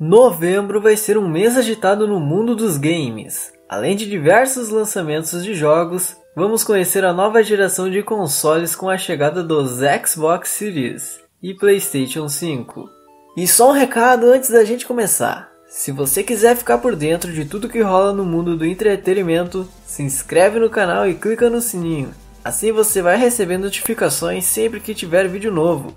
Novembro vai ser um mês agitado no mundo dos games. Além de diversos lançamentos de jogos, vamos conhecer a nova geração de consoles com a chegada dos Xbox Series e PlayStation 5. E só um recado antes da gente começar. Se você quiser ficar por dentro de tudo que rola no mundo do entretenimento, se inscreve no canal e clica no sininho. Assim você vai receber notificações sempre que tiver vídeo novo.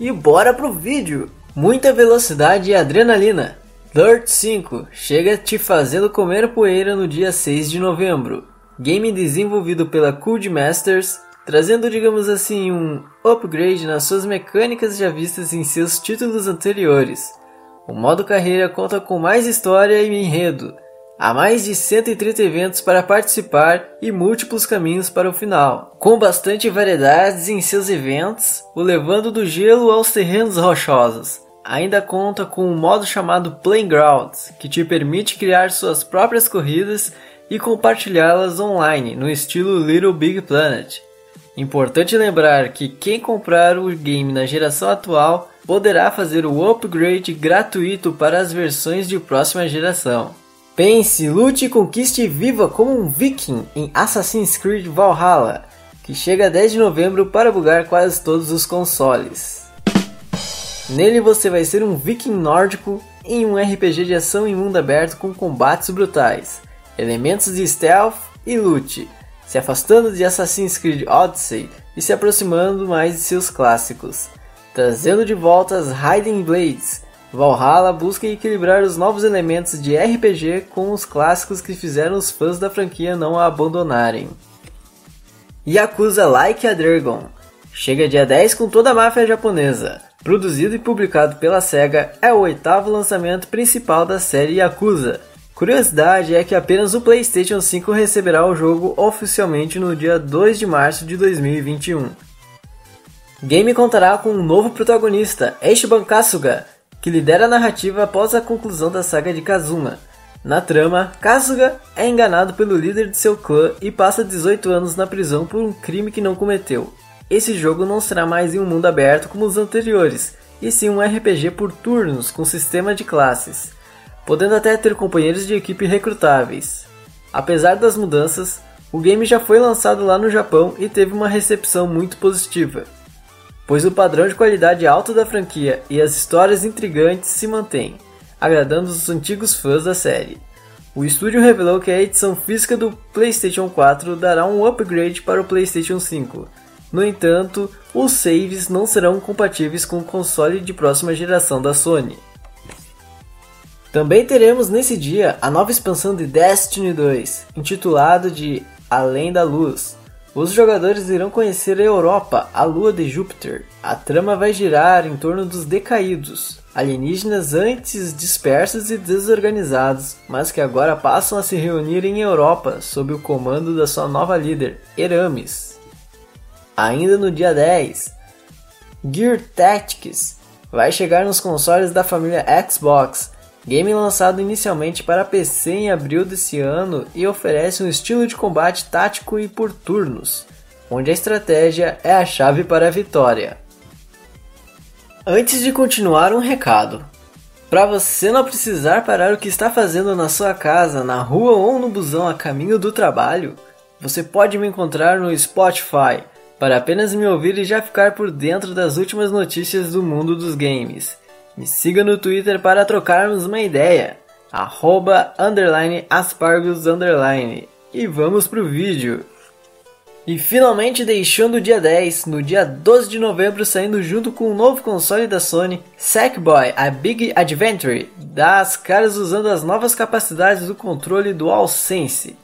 E bora pro vídeo! Muita velocidade e adrenalina. Dirt 5 chega te fazendo comer poeira no dia 6 de novembro. Game desenvolvido pela Codemasters, trazendo, digamos assim, um upgrade nas suas mecânicas já vistas em seus títulos anteriores. O modo carreira conta com mais história e enredo. Há mais de 130 eventos para participar e múltiplos caminhos para o final, com bastante variedades em seus eventos, o levando do gelo aos terrenos rochosos ainda conta com um modo chamado Playgrounds, que te permite criar suas próprias corridas e compartilhá-las online no estilo Little Big Planet. Importante lembrar que quem comprar o game na geração atual poderá fazer o upgrade gratuito para as versões de próxima geração. Pense, lute, conquiste e viva como um viking em Assassin's Creed Valhalla, que chega a 10 de novembro para bugar quase todos os consoles. Nele você vai ser um viking nórdico em um RPG de ação em mundo aberto com combates brutais, elementos de stealth e loot, se afastando de Assassin's Creed Odyssey e se aproximando mais de seus clássicos. Trazendo de volta as Hiding Blades, Valhalla busca equilibrar os novos elementos de RPG com os clássicos que fizeram os fãs da franquia não a abandonarem. Yakuza Like a Dragon chega dia 10 com toda a máfia japonesa. Produzido e publicado pela SEGA, é o oitavo lançamento principal da série Yakuza. Curiosidade é que apenas o PlayStation 5 receberá o jogo oficialmente no dia 2 de março de 2021. O game contará com um novo protagonista, Eishiban Kasuga, que lidera a narrativa após a conclusão da saga de Kazuma. Na trama, Kasuga é enganado pelo líder de seu clã e passa 18 anos na prisão por um crime que não cometeu. Esse jogo não será mais em um mundo aberto como os anteriores, e sim um RPG por turnos com sistema de classes, podendo até ter companheiros de equipe recrutáveis. Apesar das mudanças, o game já foi lançado lá no Japão e teve uma recepção muito positiva, pois o padrão de qualidade alto da franquia e as histórias intrigantes se mantêm, agradando os antigos fãs da série. O estúdio revelou que a edição física do PlayStation 4 dará um upgrade para o PlayStation 5, no entanto, os saves não serão compatíveis com o console de próxima geração da Sony. Também teremos nesse dia a nova expansão de Destiny 2, intitulado de Além da Luz. Os jogadores irão conhecer a Europa, a lua de Júpiter. A trama vai girar em torno dos decaídos, alienígenas antes dispersos e desorganizados, mas que agora passam a se reunir em Europa sob o comando da sua nova líder, Eramis. Ainda no dia 10, Gear Tactics vai chegar nos consoles da família Xbox, game lançado inicialmente para PC em abril desse ano e oferece um estilo de combate tático e por turnos, onde a estratégia é a chave para a vitória. Antes de continuar, um recado. Para você não precisar parar o que está fazendo na sua casa, na rua ou no busão a caminho do trabalho, você pode me encontrar no Spotify para apenas me ouvir e já ficar por dentro das últimas notícias do mundo dos games. Me siga no Twitter para trocarmos uma ideia. Arroba, underline, aspargos, underline. E vamos pro vídeo. E finalmente deixando o dia 10, no dia 12 de novembro saindo junto com o novo console da Sony, Sackboy A Big Adventure, dá as caras usando as novas capacidades do controle DualSense.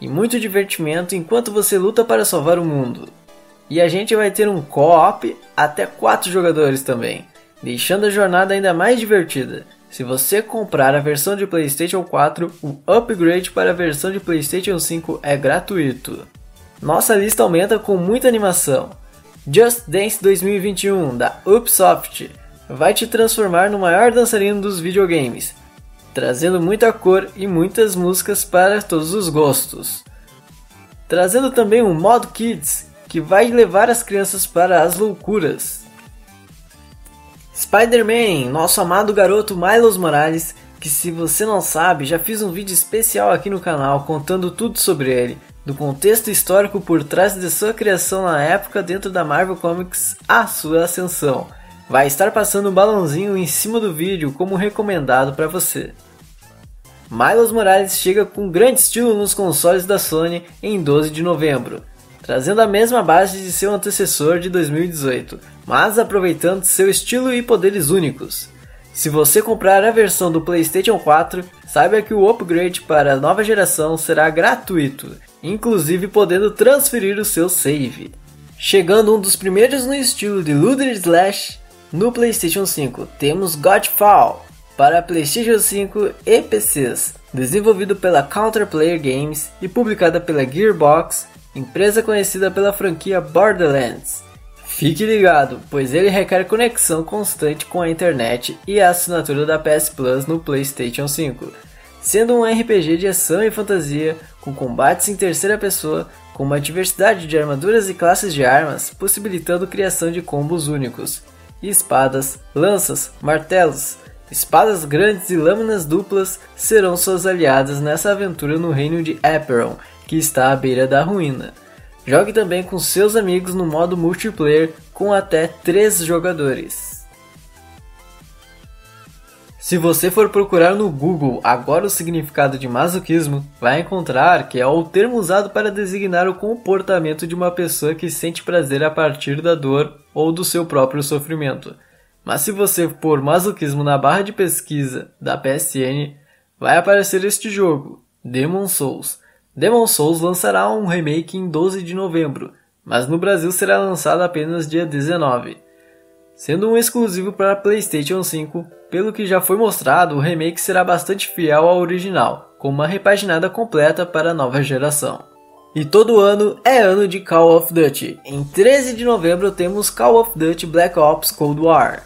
E muito divertimento enquanto você luta para salvar o mundo. E a gente vai ter um co-op até 4 jogadores também, deixando a jornada ainda mais divertida. Se você comprar a versão de PlayStation 4, o upgrade para a versão de PlayStation 5 é gratuito. Nossa lista aumenta com muita animação. Just Dance 2021 da Ubisoft vai te transformar no maior dançarino dos videogames, trazendo muita cor e muitas músicas para todos os gostos. Trazendo também um modo Kids que vai levar as crianças para as loucuras. Spider-Man, nosso amado garoto Miles Morales, que se você não sabe, já fiz um vídeo especial aqui no canal contando tudo sobre ele, do contexto histórico por trás de sua criação na época dentro da Marvel Comics à sua ascensão. Vai estar passando um balãozinho em cima do vídeo como recomendado para você. Miles Morales chega com grande estilo nos consoles da Sony em 12 de novembro, trazendo a mesma base de seu antecessor de 2018, mas aproveitando seu estilo e poderes únicos. Se você comprar a versão do PlayStation 4, saiba que o upgrade para a nova geração será gratuito, inclusive podendo transferir o seu save. Chegando um dos primeiros no estilo de Looter Slash, no PlayStation 5 temos Godfall, para PlayStation 5 e PCs, desenvolvido pela Counterplayer Games e publicada pela Gearbox, empresa conhecida pela franquia Borderlands. Fique ligado, pois ele requer conexão constante com a internet e a assinatura da PS Plus no PlayStation 5, sendo um RPG de ação e fantasia com combates em terceira pessoa, com uma diversidade de armaduras e classes de armas, possibilitando criação de combos únicos, espadas, lanças, martelos, Espadas grandes e lâminas duplas serão suas aliadas nessa aventura no reino de Aperon, que está à beira da ruína. Jogue também com seus amigos no modo multiplayer com até 3 jogadores. Se você for procurar no Google agora o significado de masoquismo, vai encontrar que é o termo usado para designar o comportamento de uma pessoa que sente prazer a partir da dor ou do seu próprio sofrimento. Mas se você pôr masoquismo na barra de pesquisa da PSN, vai aparecer este jogo, Demon Souls. Demon Souls lançará um remake em 12 de novembro, mas no Brasil será lançado apenas dia 19. Sendo um exclusivo para PlayStation 5, pelo que já foi mostrado, o remake será bastante fiel ao original, com uma repaginada completa para a nova geração. E todo ano é ano de Call of Duty. Em 13 de novembro temos Call of Duty Black Ops Cold War.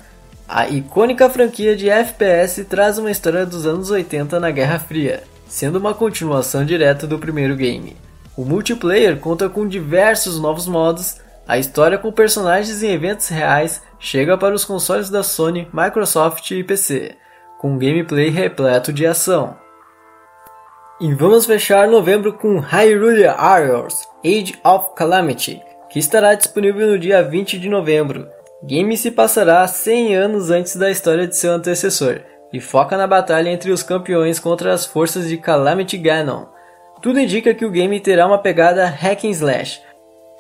A icônica franquia de FPS traz uma história dos anos 80 na Guerra Fria, sendo uma continuação direta do primeiro game. O multiplayer conta com diversos novos modos, a história com personagens e eventos reais chega para os consoles da Sony, Microsoft e PC, com gameplay repleto de ação. E vamos fechar novembro com Hyrule Warriors Age of Calamity, que estará disponível no dia 20 de novembro, game se passará 100 anos antes da história de seu antecessor e foca na batalha entre os campeões contra as forças de Calamity Ganon. Tudo indica que o game terá uma pegada hack and slash,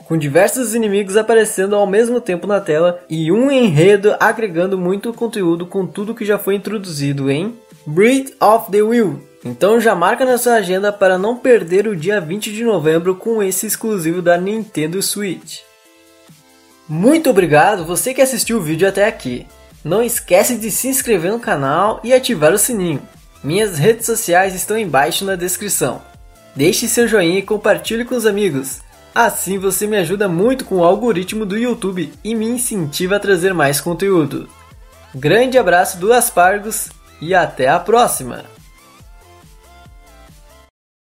com diversos inimigos aparecendo ao mesmo tempo na tela e um enredo agregando muito conteúdo com tudo que já foi introduzido em Breath of the Will. Então já marca na sua agenda para não perder o dia 20 de novembro com esse exclusivo da Nintendo Switch. Muito obrigado você que assistiu o vídeo até aqui. Não esquece de se inscrever no canal e ativar o sininho. Minhas redes sociais estão embaixo na descrição. Deixe seu joinha e compartilhe com os amigos. Assim você me ajuda muito com o algoritmo do YouTube e me incentiva a trazer mais conteúdo. Grande abraço do Aspargos e até a próxima!